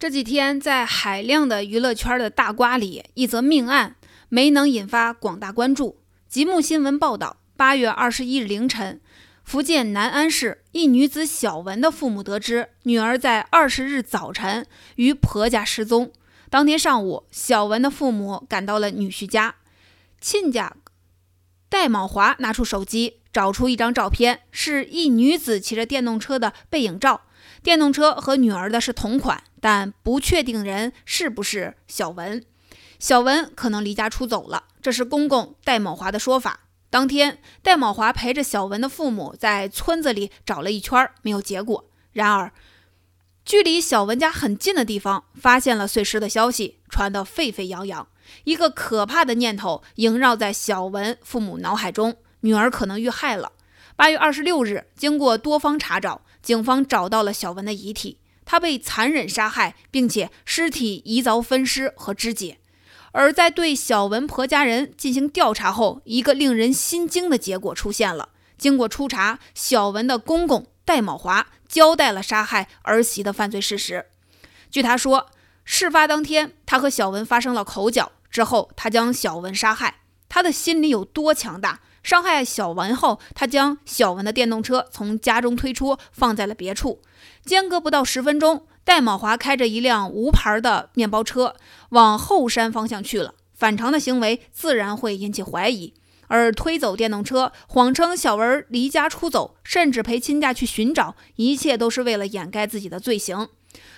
这几天，在海量的娱乐圈的大瓜里，一则命案没能引发广大关注。极目新闻报道，八月二十一日凌晨，福建南安市一女子小文的父母得知女儿在二十日早晨于婆家失踪。当天上午，小文的父母赶到了女婿家，亲家戴某华拿出手机，找出一张照片，是一女子骑着电动车的背影照。电动车和女儿的是同款，但不确定人是不是小文。小文可能离家出走了，这是公公戴某华的说法。当天，戴某华陪着小文的父母在村子里找了一圈，没有结果。然而，距离小文家很近的地方，发现了碎尸的消息传得沸沸扬扬。一个可怕的念头萦绕在小文父母脑海中：女儿可能遇害了。八月二十六日，经过多方查找。警方找到了小文的遗体，她被残忍杀害，并且尸体疑遭分尸和肢解。而在对小文婆家人进行调查后，一个令人心惊的结果出现了。经过初查，小文的公公戴某华交代了杀害儿媳的犯罪事实。据他说，事发当天，他和小文发生了口角，之后他将小文杀害。他的心里有多强大？伤害小文后，他将小文的电动车从家中推出，放在了别处。间隔不到十分钟，戴某华开着一辆无牌的面包车往后山方向去了。反常的行为自然会引起怀疑。而推走电动车，谎称小文离家出走，甚至陪亲家去寻找，一切都是为了掩盖自己的罪行。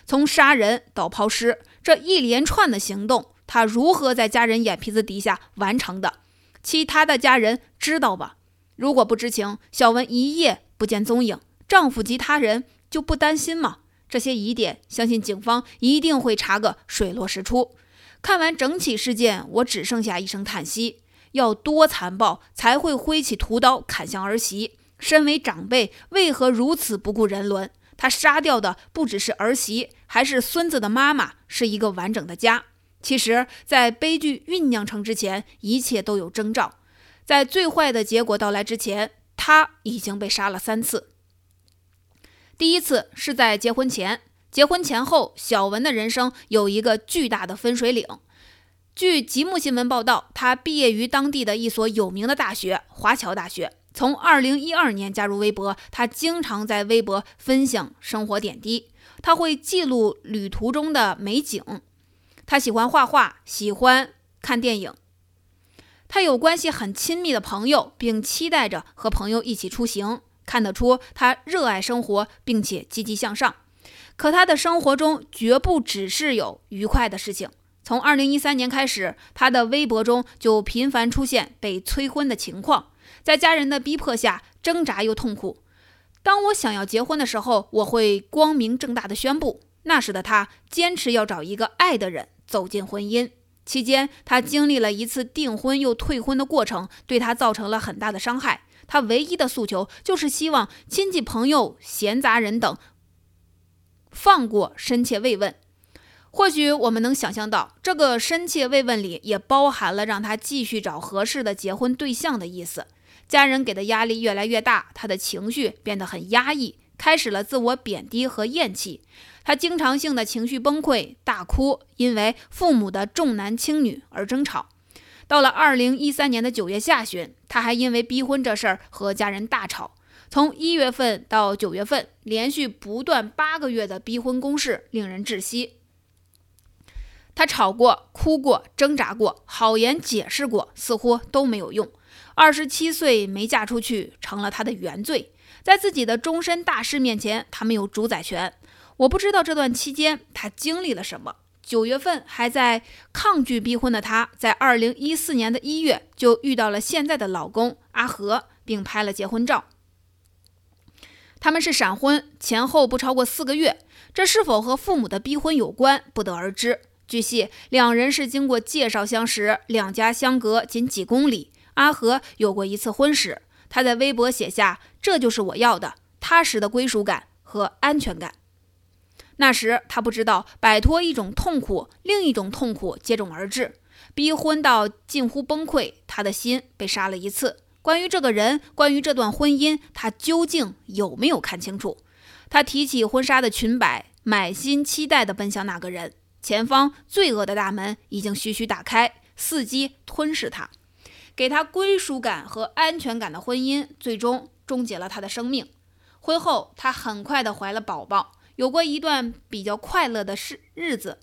从杀人到抛尸，这一连串的行动，他如何在家人眼皮子底下完成的？其他的家人知道吧？如果不知情，小文一夜不见踪影，丈夫及他人就不担心吗？这些疑点，相信警方一定会查个水落石出。看完整起事件，我只剩下一声叹息：要多残暴才会挥起屠刀砍向儿媳？身为长辈，为何如此不顾人伦？他杀掉的不只是儿媳，还是孙子的妈妈，是一个完整的家。其实，在悲剧酝酿成之前，一切都有征兆。在最坏的结果到来之前，他已经被杀了三次。第一次是在结婚前，结婚前后，小文的人生有一个巨大的分水岭。据吉木新闻报道，他毕业于当地的一所有名的大学——华侨大学。从2012年加入微博，他经常在微博分享生活点滴，他会记录旅途中的美景。他喜欢画画，喜欢看电影。他有关系很亲密的朋友，并期待着和朋友一起出行。看得出他热爱生活，并且积极向上。可他的生活中绝不只是有愉快的事情。从2013年开始，他的微博中就频繁出现被催婚的情况，在家人的逼迫下挣扎又痛苦。当我想要结婚的时候，我会光明正大的宣布。那时的他坚持要找一个爱的人。走进婚姻期间，他经历了一次订婚又退婚的过程，对他造成了很大的伤害。他唯一的诉求就是希望亲戚、朋友、闲杂人等放过深切慰问。或许我们能想象到，这个深切慰问里也包含了让他继续找合适的结婚对象的意思。家人给的压力越来越大，他的情绪变得很压抑，开始了自我贬低和厌弃。他经常性的情绪崩溃、大哭，因为父母的重男轻女而争吵。到了二零一三年的九月下旬，他还因为逼婚这事儿和家人大吵。从一月份到九月份，连续不断八个月的逼婚攻势令人窒息。他吵过、哭过、挣扎过、好言解释过，似乎都没有用。二十七岁没嫁出去成了他的原罪，在自己的终身大事面前，他没有主宰权。我不知道这段期间他经历了什么。九月份还在抗拒逼婚的他，在二零一四年的一月就遇到了现在的老公阿和，并拍了结婚照。他们是闪婚，前后不超过四个月。这是否和父母的逼婚有关，不得而知。据悉，两人是经过介绍相识，两家相隔仅几公里。阿和有过一次婚史，他在微博写下：“这就是我要的，踏实的归属感和安全感。”那时他不知道，摆脱一种痛苦，另一种痛苦接踵而至，逼婚到近乎崩溃，他的心被杀了一次。关于这个人，关于这段婚姻，他究竟有没有看清楚？他提起婚纱的裙摆，满心期待地奔向那个人。前方罪恶的大门已经徐徐打开，伺机吞噬他。给他归属感和安全感的婚姻，最终终结了他的生命。婚后，他很快的怀了宝宝，有过一段比较快乐的日日子。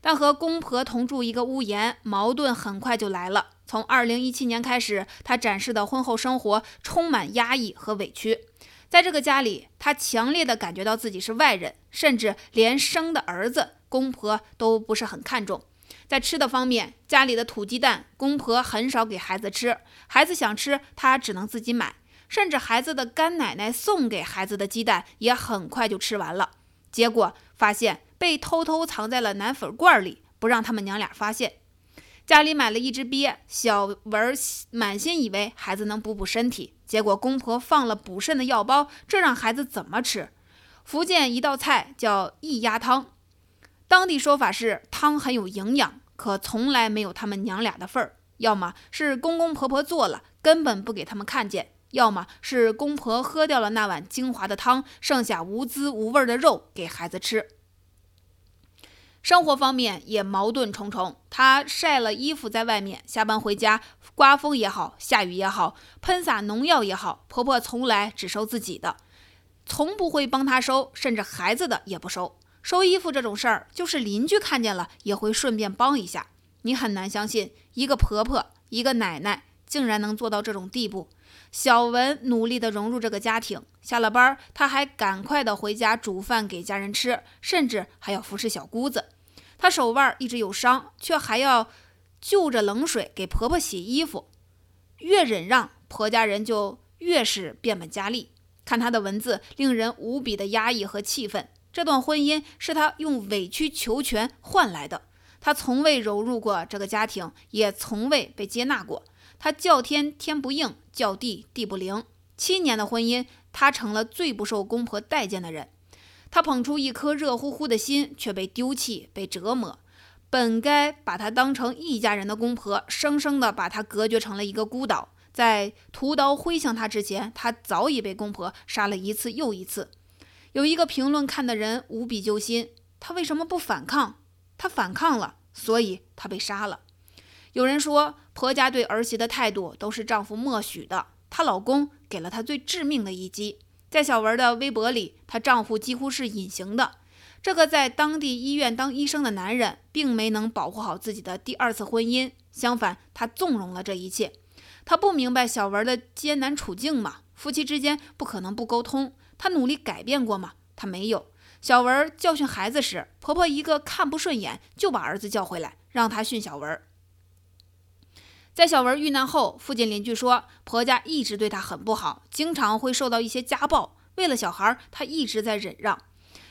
但和公婆同住一个屋檐，矛盾很快就来了。从2017年开始，他展示的婚后生活充满压抑和委屈。在这个家里，他强烈的感觉到自己是外人，甚至连生的儿子，公婆都不是很看重。在吃的方面，家里的土鸡蛋，公婆很少给孩子吃，孩子想吃，他只能自己买。甚至孩子的干奶奶送给孩子的鸡蛋，也很快就吃完了。结果发现被偷偷藏在了奶粉罐里，不让他们娘俩发现。家里买了一只鳖，小文满心以为孩子能补补身体，结果公婆放了补肾的药包，这让孩子怎么吃？福建一道菜叫一鸭汤。当地说法是汤很有营养，可从来没有他们娘俩的份儿。要么是公公婆婆做了，根本不给他们看见；要么是公婆喝掉了那碗精华的汤，剩下无滋无味的肉给孩子吃。生活方面也矛盾重重。她晒了衣服在外面，下班回家，刮风也好，下雨也好，喷洒农药也好，婆婆从来只收自己的，从不会帮她收，甚至孩子的也不收。收衣服这种事儿，就是邻居看见了也会顺便帮一下。你很难相信，一个婆婆，一个奶奶，竟然能做到这种地步。小文努力地融入这个家庭，下了班，她还赶快的回家煮饭给家人吃，甚至还要服侍小姑子。她手腕一直有伤，却还要就着冷水给婆婆洗衣服。越忍让，婆家人就越是变本加厉。看她的文字，令人无比的压抑和气愤。这段婚姻是他用委曲求全换来的，他从未融入过这个家庭，也从未被接纳过。他叫天天不应，叫地地不灵。七年的婚姻，他成了最不受公婆待见的人。他捧出一颗热乎乎的心，却被丢弃，被折磨。本该把他当成一家人的公婆，生生的把他隔绝成了一个孤岛。在屠刀挥向他之前，他早已被公婆杀了一次又一次。有一个评论看的人无比揪心，他为什么不反抗？他反抗了，所以他被杀了。有人说，婆家对儿媳的态度都是丈夫默许的，她老公给了她最致命的一击。在小文的微博里，她丈夫几乎是隐形的。这个在当地医院当医生的男人，并没能保护好自己的第二次婚姻，相反，他纵容了这一切。他不明白小文的艰难处境吗？夫妻之间不可能不沟通。她努力改变过吗？她没有。小文教训孩子时，婆婆一个看不顺眼，就把儿子叫回来，让他训小文。在小文遇难后，附近邻居说，婆家一直对她很不好，经常会受到一些家暴。为了小孩，她一直在忍让，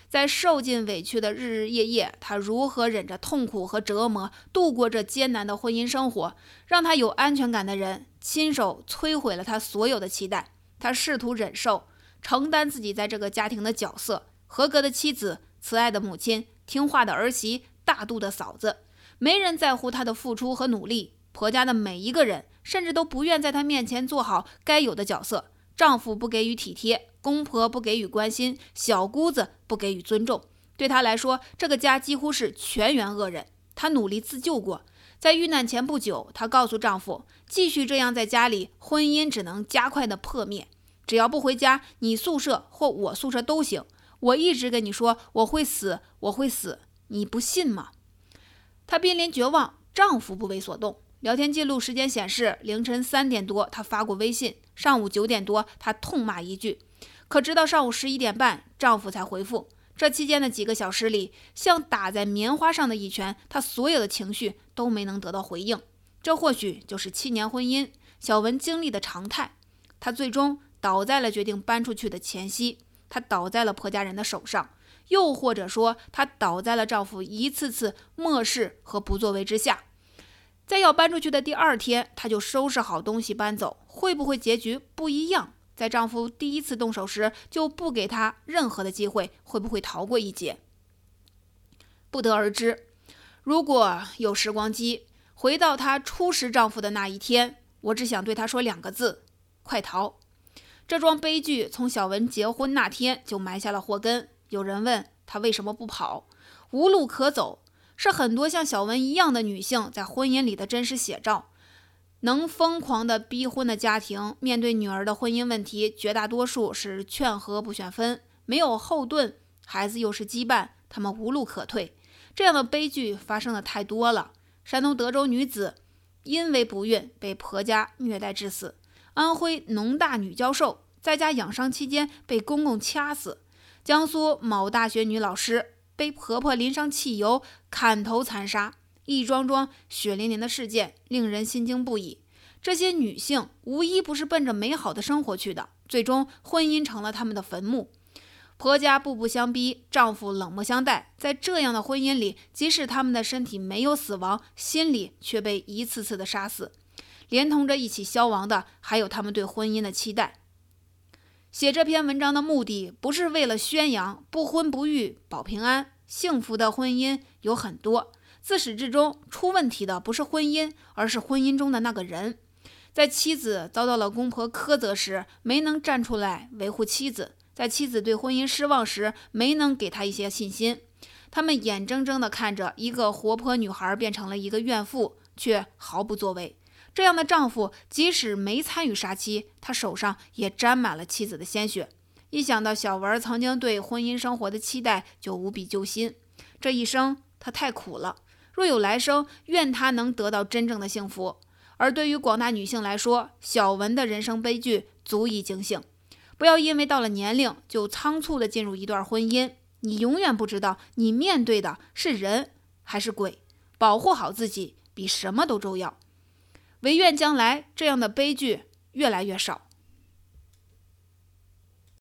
在受尽委屈的日日夜夜，她如何忍着痛苦和折磨度过这艰难的婚姻生活？让她有安全感的人，亲手摧毁了她所有的期待。她试图忍受。承担自己在这个家庭的角色，合格的妻子，慈爱的母亲，听话的儿媳，大度的嫂子，没人在乎她的付出和努力。婆家的每一个人，甚至都不愿在她面前做好该有的角色。丈夫不给予体贴，公婆不给予关心，小姑子不给予尊重。对她来说，这个家几乎是全员恶人。她努力自救过，在遇难前不久，她告诉丈夫，继续这样在家里，婚姻只能加快的破灭。只要不回家，你宿舍或我宿舍都行。我一直跟你说我会死，我会死，你不信吗？她濒临绝望，丈夫不为所动。聊天记录时间显示，凌晨三点多她发过微信，上午九点多她痛骂一句，可直到上午十一点半，丈夫才回复。这期间的几个小时里，像打在棉花上的一拳，她所有的情绪都没能得到回应。这或许就是七年婚姻小文经历的常态。她最终。倒在了决定搬出去的前夕，她倒在了婆家人的手上，又或者说，她倒在了丈夫一次次漠视和不作为之下。在要搬出去的第二天，她就收拾好东西搬走。会不会结局不一样？在丈夫第一次动手时就不给她任何的机会，会不会逃过一劫？不得而知。如果有时光机，回到她初识丈夫的那一天，我只想对她说两个字：快逃！这桩悲剧从小文结婚那天就埋下了祸根。有人问：她为什么不跑？无路可走，是很多像小文一样的女性在婚姻里的真实写照。能疯狂的逼婚的家庭，面对女儿的婚姻问题，绝大多数是劝和不选分，没有后盾，孩子又是羁绊，他们无路可退。这样的悲剧发生的太多了。山东德州女子因为不孕被婆家虐待致死；安徽农大女教授在家养伤期间被公公掐死；江苏某大学女老师被婆婆淋上汽油砍头残杀。一桩桩血淋淋的事件令人心惊不已。这些女性无一不是奔着美好的生活去的，最终婚姻成了她们的坟墓。婆家步步相逼，丈夫冷漠相待，在这样的婚姻里，即使他们的身体没有死亡，心里却被一次次的杀死。连同着一起消亡的，还有他们对婚姻的期待。写这篇文章的目的，不是为了宣扬不婚不育保平安。幸福的婚姻有很多，自始至终出问题的不是婚姻，而是婚姻中的那个人。在妻子遭到了公婆苛责时，没能站出来维护妻子。在妻子对婚姻失望时，没能给她一些信心。他们眼睁睁地看着一个活泼女孩变成了一个怨妇，却毫不作为。这样的丈夫，即使没参与杀妻，他手上也沾满了妻子的鲜血。一想到小文曾经对婚姻生活的期待，就无比揪心。这一生他太苦了，若有来生，愿他能得到真正的幸福。而对于广大女性来说，小文的人生悲剧足以警醒。不要因为到了年龄就仓促地进入一段婚姻，你永远不知道你面对的是人还是鬼。保护好自己比什么都重要。唯愿将来这样的悲剧越来越少。